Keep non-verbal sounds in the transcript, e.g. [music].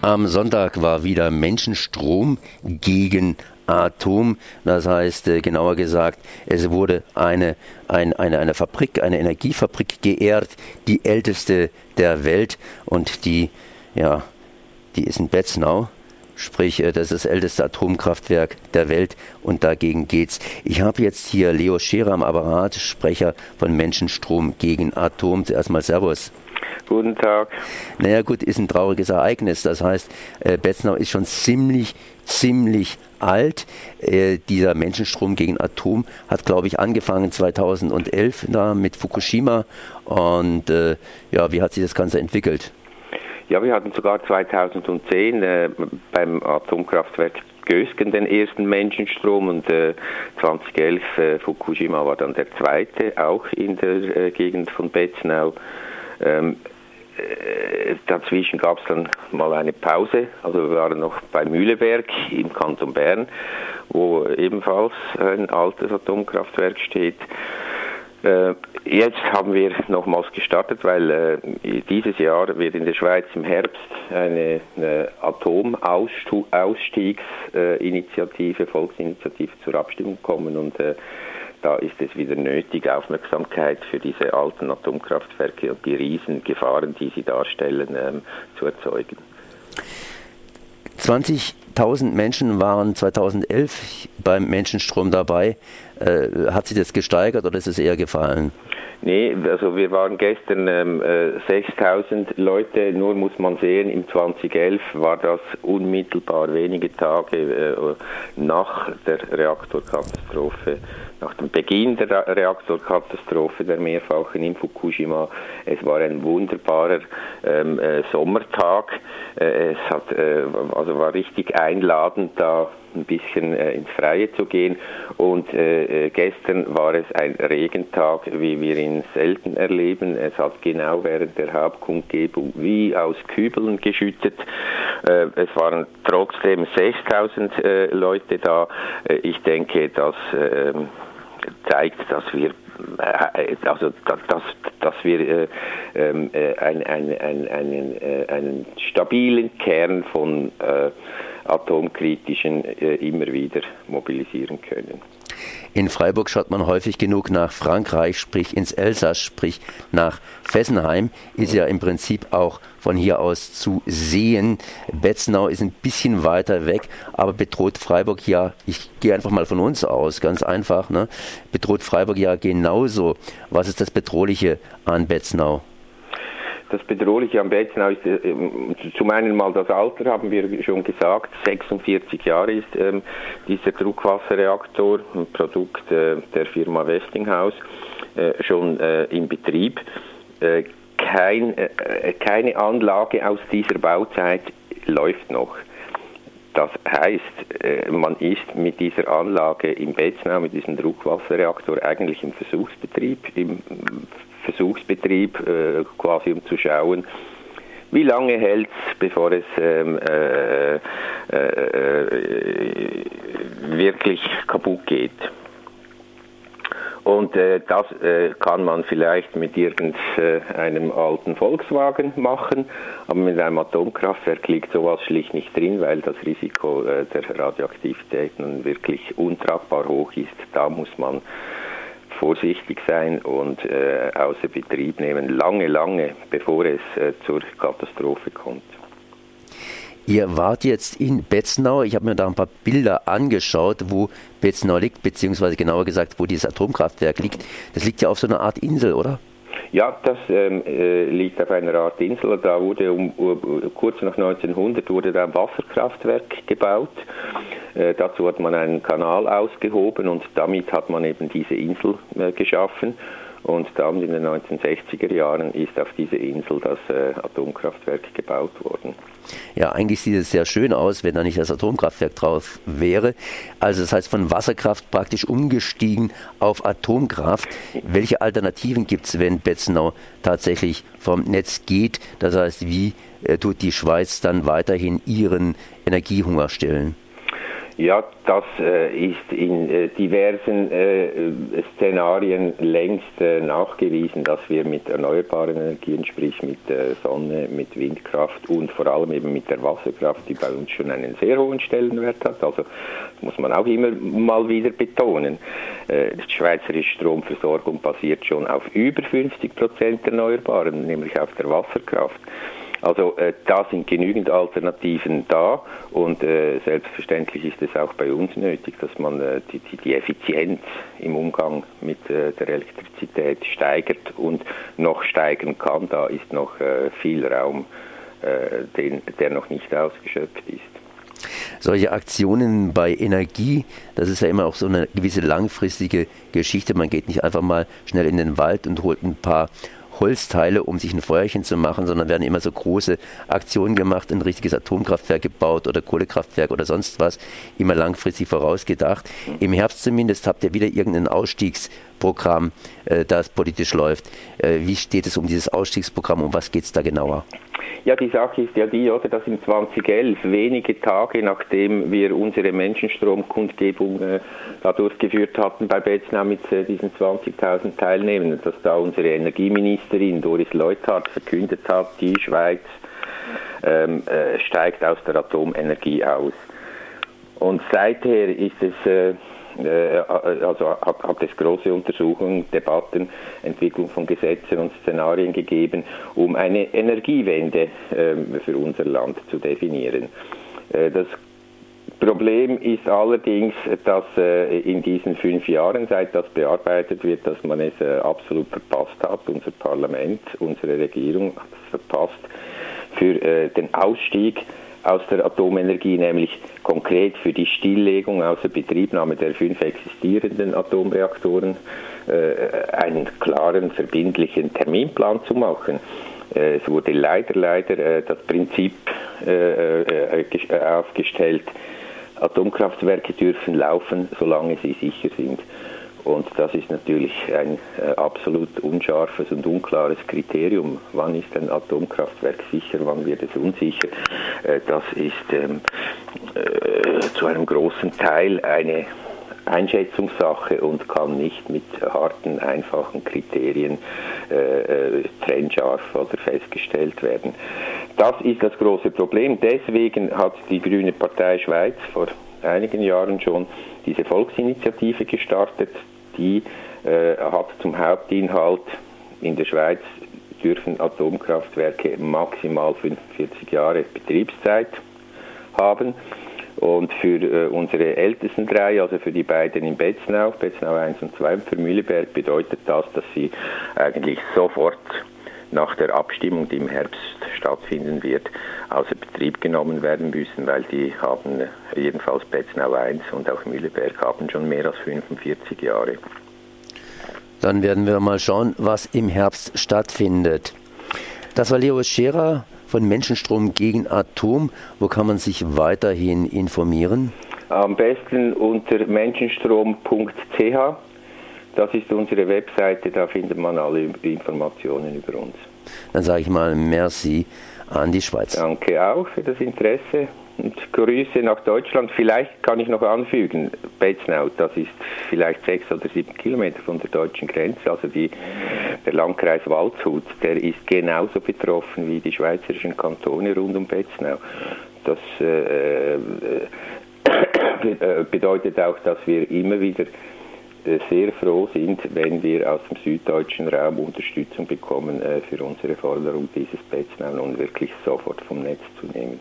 Am Sonntag war wieder Menschenstrom gegen Atom. Das heißt, äh, genauer gesagt, es wurde eine, ein, eine, eine Fabrik, eine Energiefabrik geehrt, die älteste der Welt und die, ja, die ist in Betznau. Sprich, äh, das ist das älteste Atomkraftwerk der Welt und dagegen geht's. Ich habe jetzt hier Leo Scherer am Apparat, Sprecher von Menschenstrom gegen Atom. Zuerst mal Servus. Guten Tag. Naja gut, ist ein trauriges Ereignis. Das heißt, äh, Betznau ist schon ziemlich, ziemlich alt. Äh, dieser Menschenstrom gegen Atom hat, glaube ich, angefangen 2011 da mit Fukushima. Und äh, ja, wie hat sich das Ganze entwickelt? Ja, wir hatten sogar 2010 äh, beim Atomkraftwerk Gösgen den ersten Menschenstrom und äh, 2011 äh, Fukushima war dann der zweite, auch in der äh, Gegend von Betznau. Ähm, äh, dazwischen gab es dann mal eine Pause. Also wir waren noch bei Mühleberg im Kanton Bern, wo ebenfalls ein altes Atomkraftwerk steht. Äh, jetzt haben wir nochmals gestartet, weil äh, dieses Jahr wird in der Schweiz im Herbst eine, Atomausstiegsinitiative, Volksinitiative zur Abstimmung kommen und äh, da ist es wieder nötig, Aufmerksamkeit für diese alten Atomkraftwerke und die Riesengefahren, die sie darstellen, ähm, zu erzeugen. 20.000 Menschen waren 2011 beim Menschenstrom dabei. Äh, hat sich das gesteigert oder ist es eher gefallen? Nee, also wir waren gestern ähm, äh, 6000 Leute, nur muss man sehen, im 2011 war das unmittelbar wenige Tage äh, nach der Reaktorkatastrophe nach dem Beginn der Reaktorkatastrophe der mehrfachen in Fukushima. Es war ein wunderbarer ähm, äh, Sommertag. Äh, es hat, äh, also war richtig einladend, da ein bisschen äh, ins Freie zu gehen. Und äh, äh, gestern war es ein Regentag, wie wir ihn selten erleben. Es hat genau während der Hauptkundgebung wie aus Kübeln geschüttet. es waren trotzdem 6000 Leute da. ich denke, dass ähm, zeigt, dass wir äh, also dass, dass wir äh, ähm, äh, ein, ein, ein, einen, äh, einen stabilen Kern von äh, atomkritischen äh, immer wieder mobilisieren können. In Freiburg schaut man häufig genug nach Frankreich, sprich ins Elsass, sprich nach Fessenheim. Ist ja im Prinzip auch von hier aus zu sehen. Betznau ist ein bisschen weiter weg, aber bedroht Freiburg ja, ich gehe einfach mal von uns aus, ganz einfach, ne? bedroht Freiburg ja genauso. Was ist das Bedrohliche an Betznau? Das Bedrohliche am Betzenau ist äh, zum einen mal das Alter, haben wir schon gesagt. 46 Jahre ist ähm, dieser Druckwasserreaktor, ein Produkt äh, der Firma Westinghouse, äh, schon äh, in Betrieb. Äh, kein, keine Anlage aus dieser Bauzeit läuft noch. Das heißt, man ist mit dieser Anlage im Betznau, mit diesem Druckwasserreaktor eigentlich im Versuchsbetrieb, im Versuchsbetrieb, äh, quasi um zu schauen, wie lange hält es, bevor es ähm, äh, äh, äh, wirklich kaputt geht. Und äh, das äh, kann man vielleicht mit irgendeinem alten Volkswagen machen, aber mit einem Atomkraftwerk liegt sowas schlicht nicht drin, weil das Risiko der Radioaktivität nun wirklich untragbar hoch ist. Da muss man vorsichtig sein und äh, außer Betrieb nehmen, lange, lange, bevor es äh, zur Katastrophe kommt. Ihr wart jetzt in Betznau. Ich habe mir da ein paar Bilder angeschaut, wo Betznau liegt, beziehungsweise genauer gesagt, wo dieses Atomkraftwerk liegt. Das liegt ja auf so einer Art Insel, oder? Ja, das ähm, äh, liegt auf einer Art Insel. Da wurde um, uh, kurz nach 1900 wurde da ein Wasserkraftwerk gebaut. Äh, dazu hat man einen Kanal ausgehoben und damit hat man eben diese Insel äh, geschaffen. Und dann in den 1960er Jahren ist auf dieser Insel das äh, Atomkraftwerk gebaut worden. Ja, eigentlich sieht es sehr schön aus, wenn da nicht das Atomkraftwerk drauf wäre. Also das heißt von Wasserkraft praktisch umgestiegen auf Atomkraft. Welche Alternativen gibt es, wenn Betzenau tatsächlich vom Netz geht? Das heißt, wie tut die Schweiz dann weiterhin ihren Energiehunger stillen? Ja, das äh, ist in äh, diversen äh, Szenarien längst nachgewiesen, dass wir mit erneuerbaren Energien, sprich mit Sonne, mit Windkraft und vor allem eben mit der Wasserkraft, die bei uns schon einen sehr hohen Stellenwert hat, also muss man auch immer mal wieder betonen, die schweizerische Stromversorgung basiert schon auf über 50 Prozent Erneuerbaren, nämlich auf der Wasserkraft. Also äh, da sind genügend Alternativen da und äh, selbstverständlich ist es auch bei uns nötig, dass man äh, die, die, Effizienz im Umgang mit äh, der Elektrizität steigert und noch steigern kann. Da ist noch äh, viel Raum, äh, den, der noch nicht ausgeschöpft ist solche Aktionen bei Energie, das ist ja immer auch so eine gewisse langfristige Geschichte. Man geht nicht einfach mal schnell in den Wald und holt ein paar Holzteile, um sich ein Feuerchen zu machen, sondern werden immer so große Aktionen gemacht, ein richtiges Atomkraftwerk gebaut oder Kohlekraftwerk oder sonst was, immer langfristig vorausgedacht. Im Herbst zumindest habt ihr wieder irgendein Ausstiegsprogramm, äh, das politisch läuft. Äh, wie steht es um dieses Ausstiegsprogramm? Um was geht es da genauer? Ja, die Sache ist ja die, oder, dass im 2011, wenige Tage nachdem wir unsere Menschenstromkundgebung äh, da durchgeführt hatten bei Betznau mit äh, diesen 20.000 Teilnehmenden, dass da unsere Energieministerin Doris Leuthardt verkündet hat, die Schweiz ähm, äh, steigt aus der Atomenergie aus. Und seither ist es äh, also hat, hat es große Untersuchungen, Debatten, Entwicklung von Gesetzen und Szenarien gegeben, um eine Energiewende ähm, für unser Land zu definieren. Äh, das Problem ist allerdings, dass äh, in diesen fünf Jahren, seit das bearbeitet wird, dass man es absolut verpasst hat, unser Parlament, unsere Regierung hat es verpasst, für den Ausstieg aus der Atomenergie, nämlich konkret für die Stilllegung außer Betriebnahme der fünf existierenden Atomreaktoren, äh, einen klaren, verbindlichen Terminplan zu machen. Äh, es wurde leider, leider äh, das Prinzip aufgestellt, Atomkraftwerke dürfen laufen, solange sie sicher sind. Und das ist natürlich ein äh, absolut unscharfes und unklares Kriterium. Wann ist ein Atomkraftwerk sicher, wann wird es unsicher? Äh, das ist ähm, äh, zu einem großen Teil eine Einschätzungssache und kann nicht mit harten, einfachen Kriterien äh, äh, trennscharf oder festgestellt werden. Das ist das große Problem. Deswegen hat die Grüne Partei Schweiz vor einigen Jahren schon diese Volksinitiative gestartet, die äh, hat zum Hauptinhalt, in der Schweiz dürfen Atomkraftwerke maximal 45 Jahre Betriebszeit haben. Und für äh, unsere ältesten drei, also für die beiden in Betznau, Betznau 1 und 2 und für Mühleberg, bedeutet das, dass sie eigentlich sofort nach der Abstimmung, die im Herbst stattfinden wird, außer Betrieb genommen werden müssen, weil die haben jedenfalls Betznau 1 und auch Mühleberg haben schon mehr als 45 Jahre. Dann werden wir mal schauen, was im Herbst stattfindet. Das war Leo Scherer von Menschenstrom gegen Atom. Wo kann man sich weiterhin informieren? Am besten unter menschenstrom.ch das ist unsere Webseite, da findet man alle Informationen über uns. Dann sage ich mal merci an die Schweiz. Danke auch für das Interesse und Grüße nach Deutschland. Vielleicht kann ich noch anfügen, Betznau, das ist vielleicht sechs oder sieben Kilometer von der deutschen Grenze, also die, der Landkreis Waldshut, der ist genauso betroffen wie die schweizerischen Kantone rund um Betznau. Das äh, äh, [coughs] bedeutet auch, dass wir immer wieder äh, sehr froh sind, wenn wir aus dem süddeutschen Raum Unterstützung bekommen äh, für unsere Forderung, dieses Betznau nun wirklich sofort vom Netz zu nehmen.